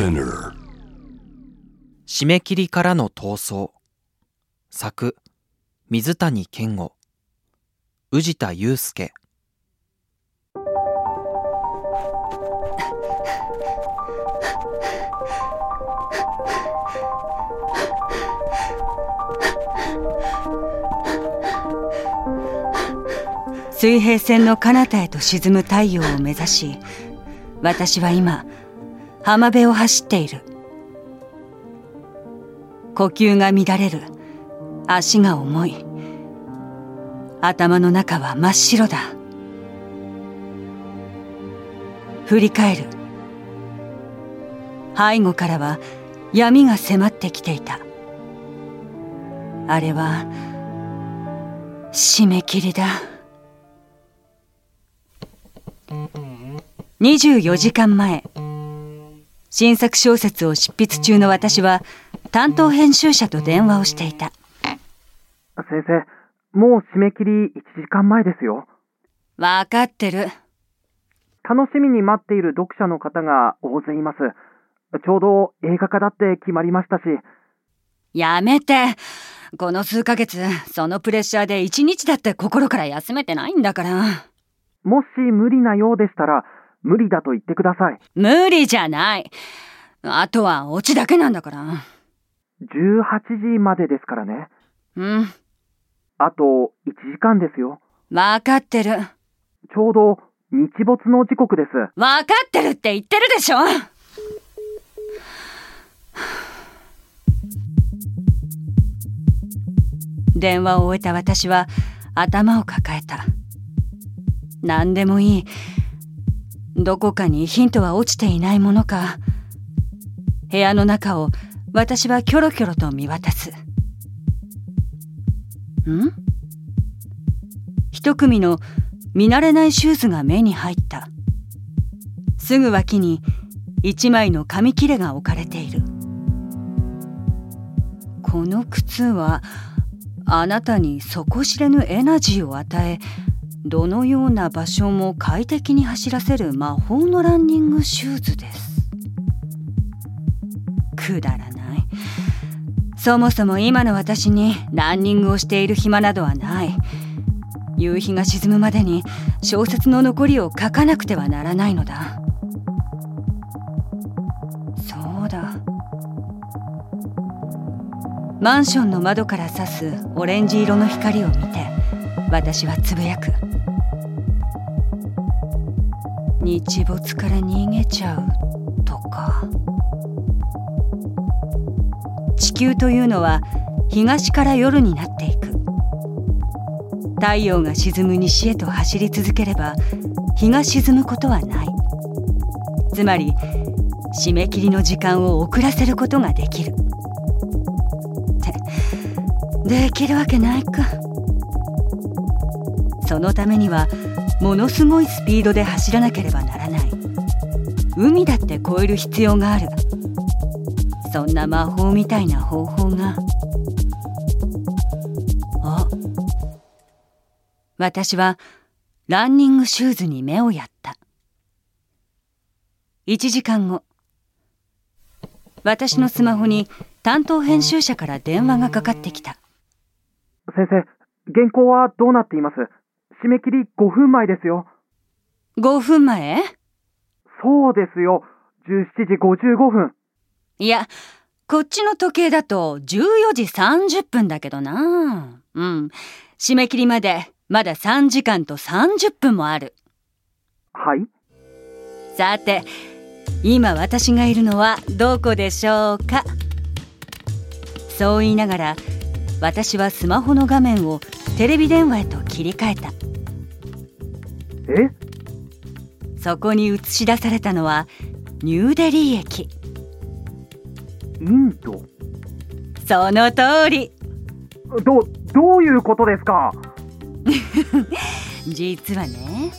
Spinner 締め切りからの逃走。作水谷健吾。宇治田祐介。水平線の彼方へと沈む太陽を目指し私は今浜辺を走っている。呼吸が乱れる。足が重い。頭の中は真っ白だ。振り返る。背後からは闇が迫ってきていた。あれは締め切りだ。24時間前新作小説を執筆中の私は担当編集者と電話をしていた先生、もう締め切り1時間前ですよ。分かってる楽しみに待っている読者の方が大勢います。ちょうど映画化だって決まりましたし。やめてこの数ヶ月そのプレッシャーで一日だって心から休めてないんだからもし無理なようでしたら、無理だと言ってください。無理じゃないあとはオチだけなんだから18時までですからね。うんあと1時間ですよ。分かってるちょうど日没の時刻です。分かってるって言ってるでしょ電話を終えた私は頭を抱えた何でもいいどこかにヒントは落ちていないものか。部屋の中を私はキョロキョロと見渡す。ん？一組の見慣れないシューズが目に入った。すぐ脇に一枚の紙切れが置かれている。この靴はあなたに底知れぬエナジーを与えどのような場所も快適に走らせる魔法のランニングシューズです。くだらない。そもそも今の私にランニングをしている暇などはない。夕日が沈むまでに小説の残りを書かなくてはならないのだ。そうだ。マンションの窓から差すオレンジ色の光を見て私はつぶやく。日没から逃げちゃうとか。地球というのは東から夜になっていく。太陽が沈む西へと走り続ければ日が沈むことはない。つまり締め切りの時間を遅らせることができる。ってできるわけないか。そのためにはものすごいスピードで走らなければならない。海だって越える必要がある。そんな魔法みたいな方法が。あ私はランニングシューズに目をやった。1時間後私のスマホに担当編集者から電話がかかってきた。先生、原稿はどうなっています？締め切り5分前ですよ。5分前そうですよ。17時55分。いやこっちの時計だと14時30分だけどな。うん。締め切りまでまだ3時間と30分もある。はい。さて今私がいるのはどこでしょうか？そう言いながら私はスマホの画面をテレビ電話へと切り替えた。えそこに映し出されたのはニューデリー駅。インドその通り。ど、どういうことですか？実はね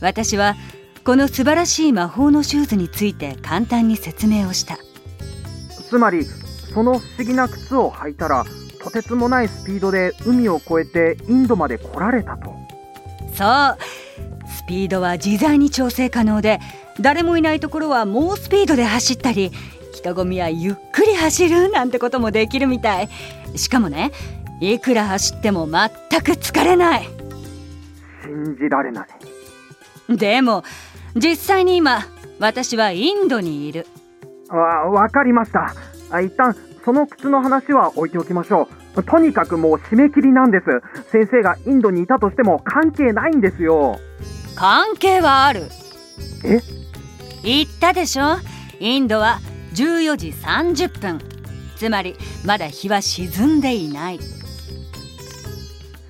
私はこの素晴らしい魔法のシューズについて簡単に説明をした。つまり、その不思議な靴を履いたら、とてつもないスピードで海を越えてインドまで来られたと。そう。スピードは自在に調整可能で誰もいないところは猛スピードで走ったり人混みはゆっくり走るなんてこともできるみたい。しかもねいくら走っても全く疲れない。信じられない。でも実際に今私はインドにいる。わわかりました。あ一旦その靴の話は置いておきましょうとにかくもう締め切りなんです。先生がインドにいたとしても関係ないんですよ。関係はある。え？言ったでしょ？インドは14時30分。つまりまだ日は沈んでいない。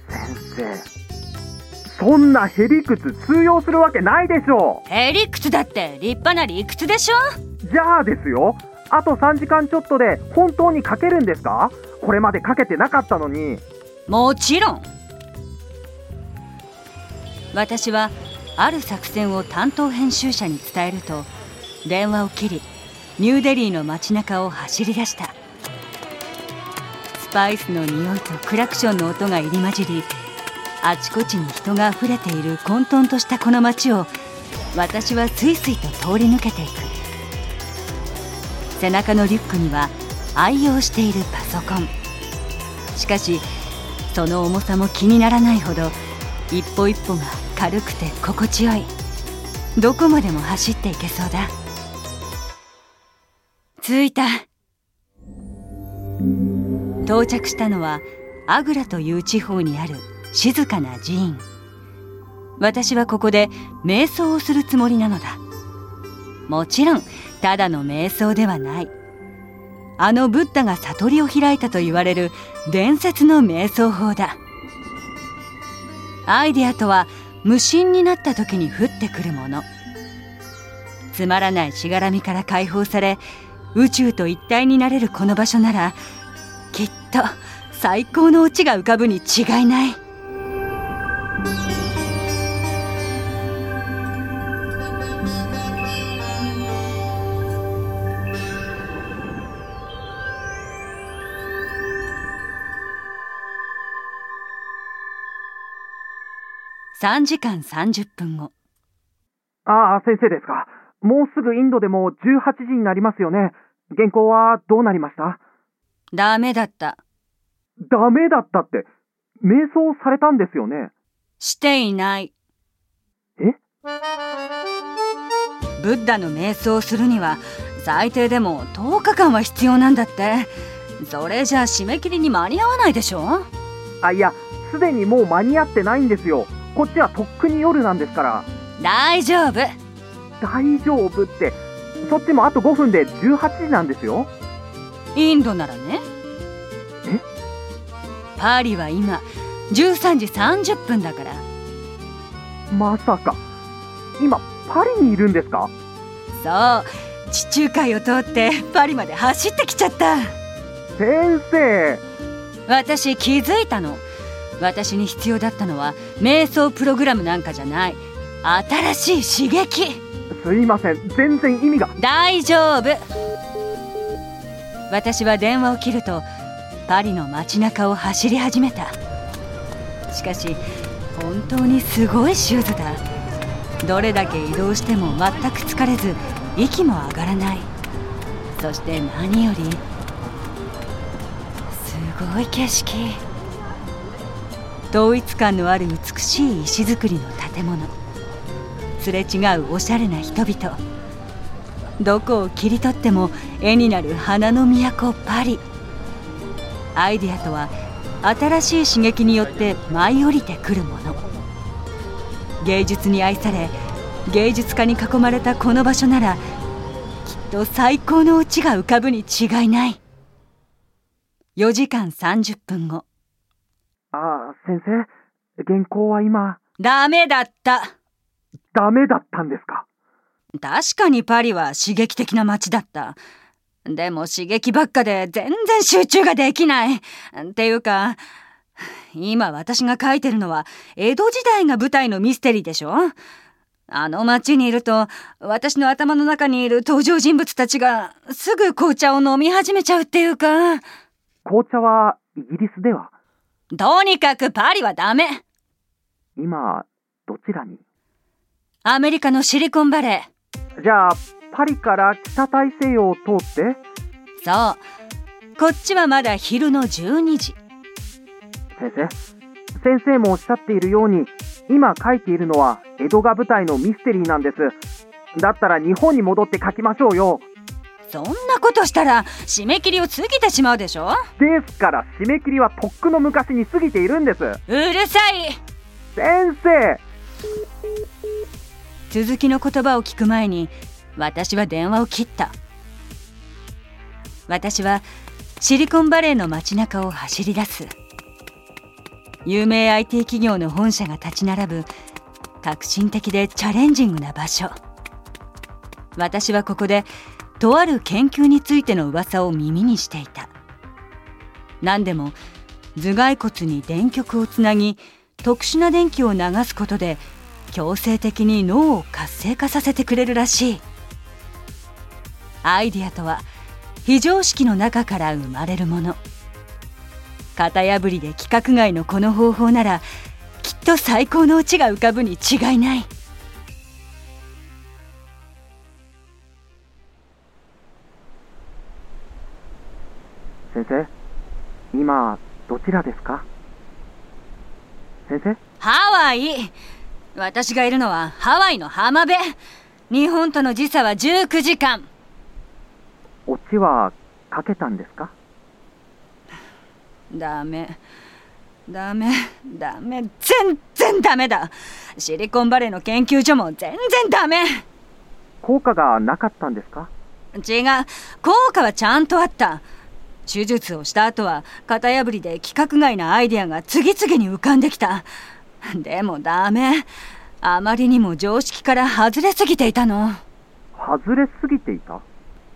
先生そんなへりくつ通用するわけないでしょへりくつだって立派な理屈でしょ？じゃあですよ。あと3時間ちょっとで本当に書けるんですか？これまで書けてなかったのに。もちろん。私はある作戦を担当編集者に伝えると電話を切りニューデリーの街中を走り出した。スパイスの匂いとクラクションの音が入り混じりあちこちに人があふれている混沌としたこの街を私はスイスイと通り抜けていく。背中のリュックには愛用しているパソコン。しかしその重さも気にならないほど一歩一歩が軽くて心地よい。どこまでも走っていけそうだ。着いた。到着したのはアグラという地方にある静かな寺院。私はここで瞑想をするつもりなのだ。もちろんただの瞑想ではない。あのブッダが悟りを開いたと言われる伝説の瞑想法だ。アイデアとは無心になった時に降ってくるもの。つまらないしがらみから解放され宇宙と一体になれるこの場所ならきっと最高のオチが浮かぶに違いない。3時間30分後ああ先生ですか。もうすぐインドでも18時になりますよね。原稿はどうなりました？ダメだった。ダメだったって瞑想されたんですよね？していない。え？ブッダの瞑想をするには最低でも10日間は必要なんだって。それじゃ締め切りに間に合わないでしょ？あいやすでにもう間に合ってないんですよこっちはとっくに夜なんですから。大丈夫。大丈夫って。そっちもあと5分で18時なんですよ。インドならね。え？パリは今13時30分だから。まさか。今パリにいるんですか？そう。地中海を通ってパリまで走ってきちゃった。先生。私気づいたの私に必要だったのは瞑想プログラムなんかじゃない。新しい刺激。すいません。全然意味が。大丈夫。私は電話を切るとパリの街中を走り始めた。しかし本当にすごいシューズだ。どれだけ移動しても全く疲れず息も上がらない。そして何よりすごい景色統一感のある美しい石造りの建物すれ違うおしゃれな人々どこを切り取っても絵になる花の都パリアイデアとは新しい刺激によって舞い降りてくるもの芸術に愛され芸術家に囲まれたこの場所ならきっと最高のオチが浮かぶに違いない4時間30分後先生原稿は今。ダメだった。ダメだったんですか？確かにパリは刺激的な街だった。でも刺激ばっかで全然集中ができない。っていうか今私が書いてるのは江戸時代が舞台のミステリーでしょ？あの街にいると私の頭の中にいる登場人物たちがすぐ紅茶を飲み始めちゃうっていうか。紅茶はイギリスではとにかくパリはダメ。今どちらに？アメリカのシリコンバレー。じゃあパリから北大西洋を通って？そう。こっちはまだ昼の12時。先生先生もおっしゃっているように今書いているのは江戸が舞台のミステリーなんです。だったら日本に戻って書きましょうよそんなことしたら締め切りを過ぎてしまうでしょ？ですから締め切りはとっくの昔に過ぎているんです。うるさい。先生。続きの言葉を聞く前に私は電話を切った。私はシリコンバレーの街中を走り出す。有名 IT 企業の本社が立ち並ぶ革新的でチャレンジングな場所。私はここでとある研究についての噂を耳にしていた。何でも頭蓋骨に電極をつなぎ特殊な電気を流すことで強制的に脳を活性化させてくれるらしい。アイディアとは非常識の中から生まれるもの。型破りで規格外のこの方法ならきっと最高のオチが浮かぶに違いない。先生。今どちらですか？先生？ハワイ。私がいるのはハワイの浜辺。日本との時差は19時間。オチはかけたんですか？ダメ。ダメ。ダメ。全然ダメだ。シリコンバレーの研究所も全然ダメ。効果がなかったんですか？違う。効果はちゃんとあった手術をした後は型破りで規格外なアイデアが次々に浮かんできた。でもダメ。あまりにも常識から外れすぎていたの。外れすぎていた？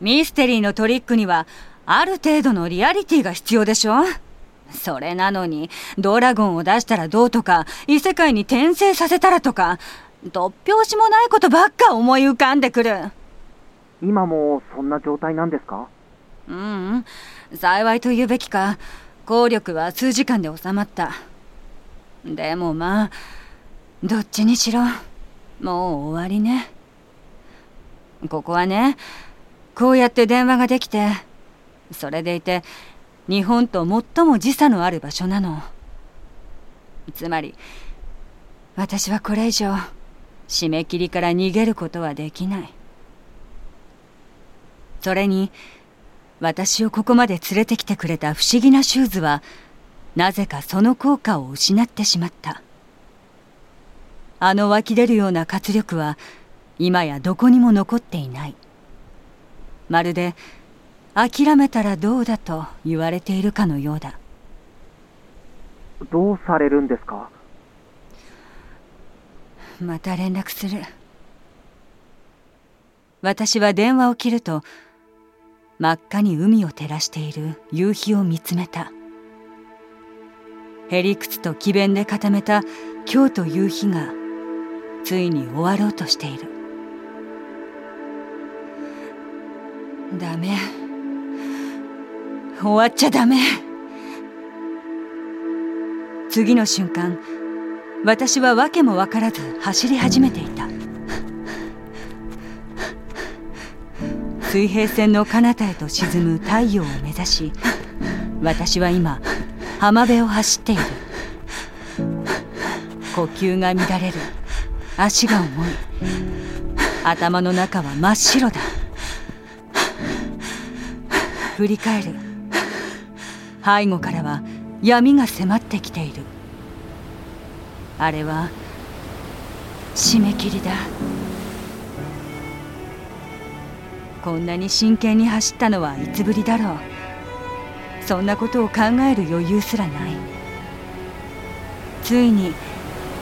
ミステリーのトリックにはある程度のリアリティが必要でしょ。それなのにドラゴンを出したらどうとか異世界に転生させたらとか突拍子もないことばっか思い浮かんでくる。今もそんな状態なんですか？ううん幸いと言うべきか。効力は数時間で収まった。でもまあどっちにしろもう終わりね。ここはねこうやって電話ができてそれでいて日本と最も時差のある場所なの。つまり私はこれ以上締め切りから逃げることはできない。それに私をここまで連れてきてくれた不思議なシューズはなぜかその効果を失ってしまった。あの湧き出るような活力は今やどこにも残っていない。まるで諦めたらどうだと言われているかのようだ。どうされるんですか？また連絡する。私は電話を切ると真っ赤に海を照らしている夕日を見つめた。へりくつと詭弁で固めた今日という日がついに終わろうとしている。ダメ。終わっちゃダメ。次の瞬間私は訳も分からず走り始めていた。水平線の彼方へと沈む太陽を目指し私は今浜辺を走っている。呼吸が乱れる。足が重い。頭の中は真っ白だ。振り返る。背後からは闇が迫ってきている。あれは締め切りだ。こんなに真剣に走ったのはいつぶりだろう。そんなことを考える余裕すらない。ついに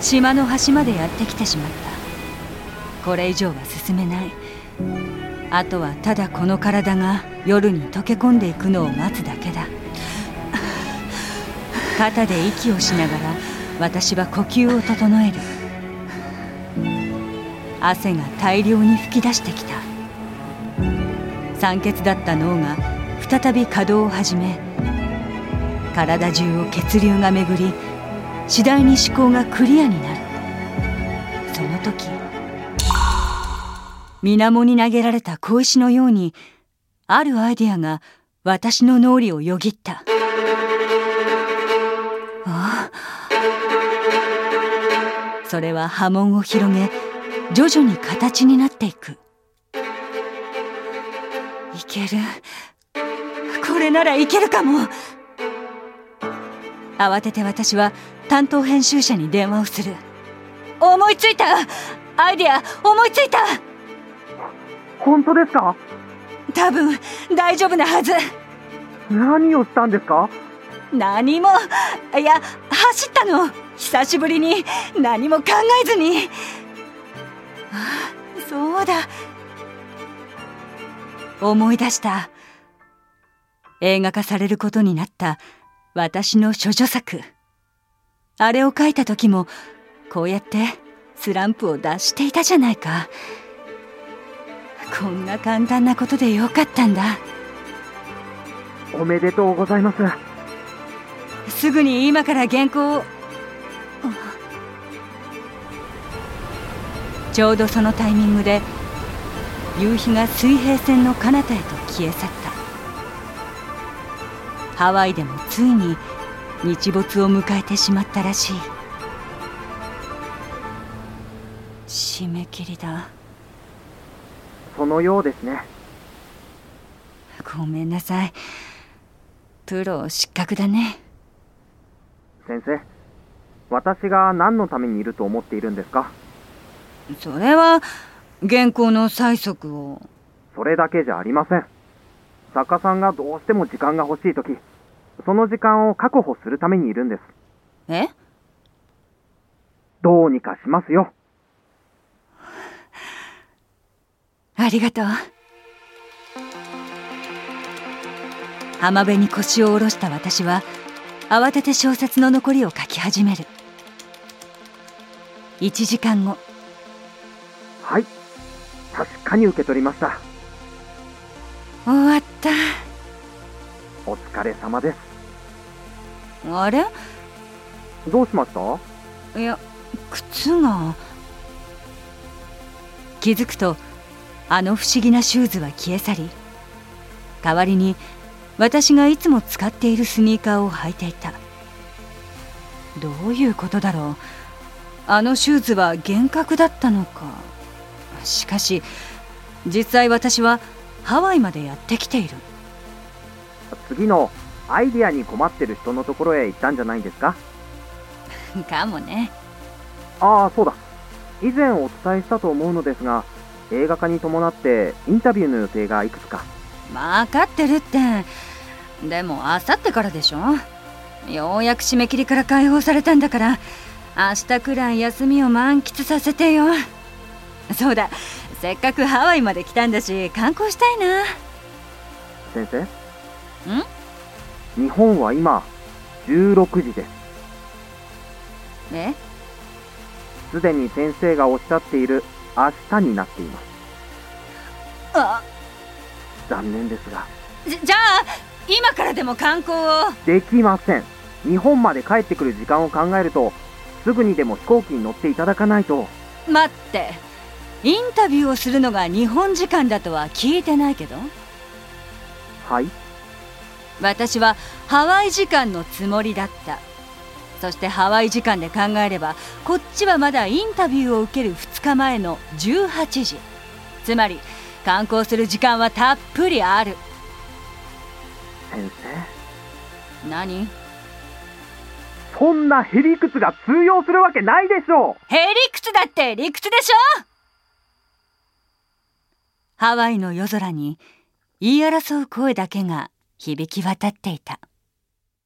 島の端までやってきてしまった。これ以上は進めない。あとはただこの体が夜に溶け込んでいくのを待つだけだ。肩で息をしながら私は呼吸を整える。汗が大量に噴き出してきた。酸欠だった脳が再び稼働を始め体中を血流が巡り次第に思考がクリアになる。その時水面に投げられた小石のようにあるアイデアが私の脳裏をよぎった。ああ。それは波紋を広げ徐々に形になっていく。ける。これならいけるかも。慌てて私は担当編集者に電話をする。思いついた。アイデア思いついた。本当ですか？多分大丈夫なはず。何をしたんですか？何も。いや走ったの。久しぶりに。何も考えずに。あそうだ思い出した。映画化されることになった私の処女作。あれを書いた時もこうやってスランプを脱していたじゃないか。こんな簡単なことでよかったんだ。おめでとうございます。すぐに今から原稿を。ちょうどそのタイミングで夕日が水平線の彼方へと消え去った。ハワイでもついに日没を迎えてしまったらしい。締め切りだ。そのようですね。ごめんなさい。プロ失格だね。先生私が何のためにいると思っているんですか？それは原稿の催促を。それだけじゃありません。作家さんがどうしても時間が欲しい時その時間を確保するためにいるんです。え？どうにかしますよ。ありがとう。浜辺に腰を下ろした私は慌てて小説の残りを書き始める。1時間後。はい確かに受け取りました。終わった。お疲れ様です。あれ？どうしました？いや靴が。気づくとあの不思議なシューズは消え去り代わりに私がいつも使っているスニーカーを履いていた。どういうことだろう？あのシューズは幻覚だったのかしかし実際私はハワイまでやってきている。次のアイディアに困ってる人のところへ行ったんじゃないんですか？かもね。ああそうだ。以前お伝えしたと思うのですが映画化に伴ってインタビューの予定がいくつか？分かってるって。でもあさってからでしょ。ようやく締め切りから解放されたんだから明日くらい休みを満喫させてよ そうだ。せっかくハワイまで来たんだし観光したいな。先生？ん？日本は今16時です。え？すでに先生がおっしゃっている明日になっています。あ？残念ですが。じじゃあ今からでも観光を？できません。日本まで帰ってくる時間を考えるとすぐにでも飛行機に乗っていただかないと。待ってインタビューをするのが日本時間だとは聞いてないけど。はい。私はハワイ時間のつもりだった。そしてハワイ時間で考えればこっちはまだインタビューを受ける2日前の18時。つまり観光する時間はたっぷりある。先生？何？そんなへ理屈が通用するわけないでしょう。へ理屈だって理屈でしょハワイの夜空に言い争う声だけが響き渡っていた。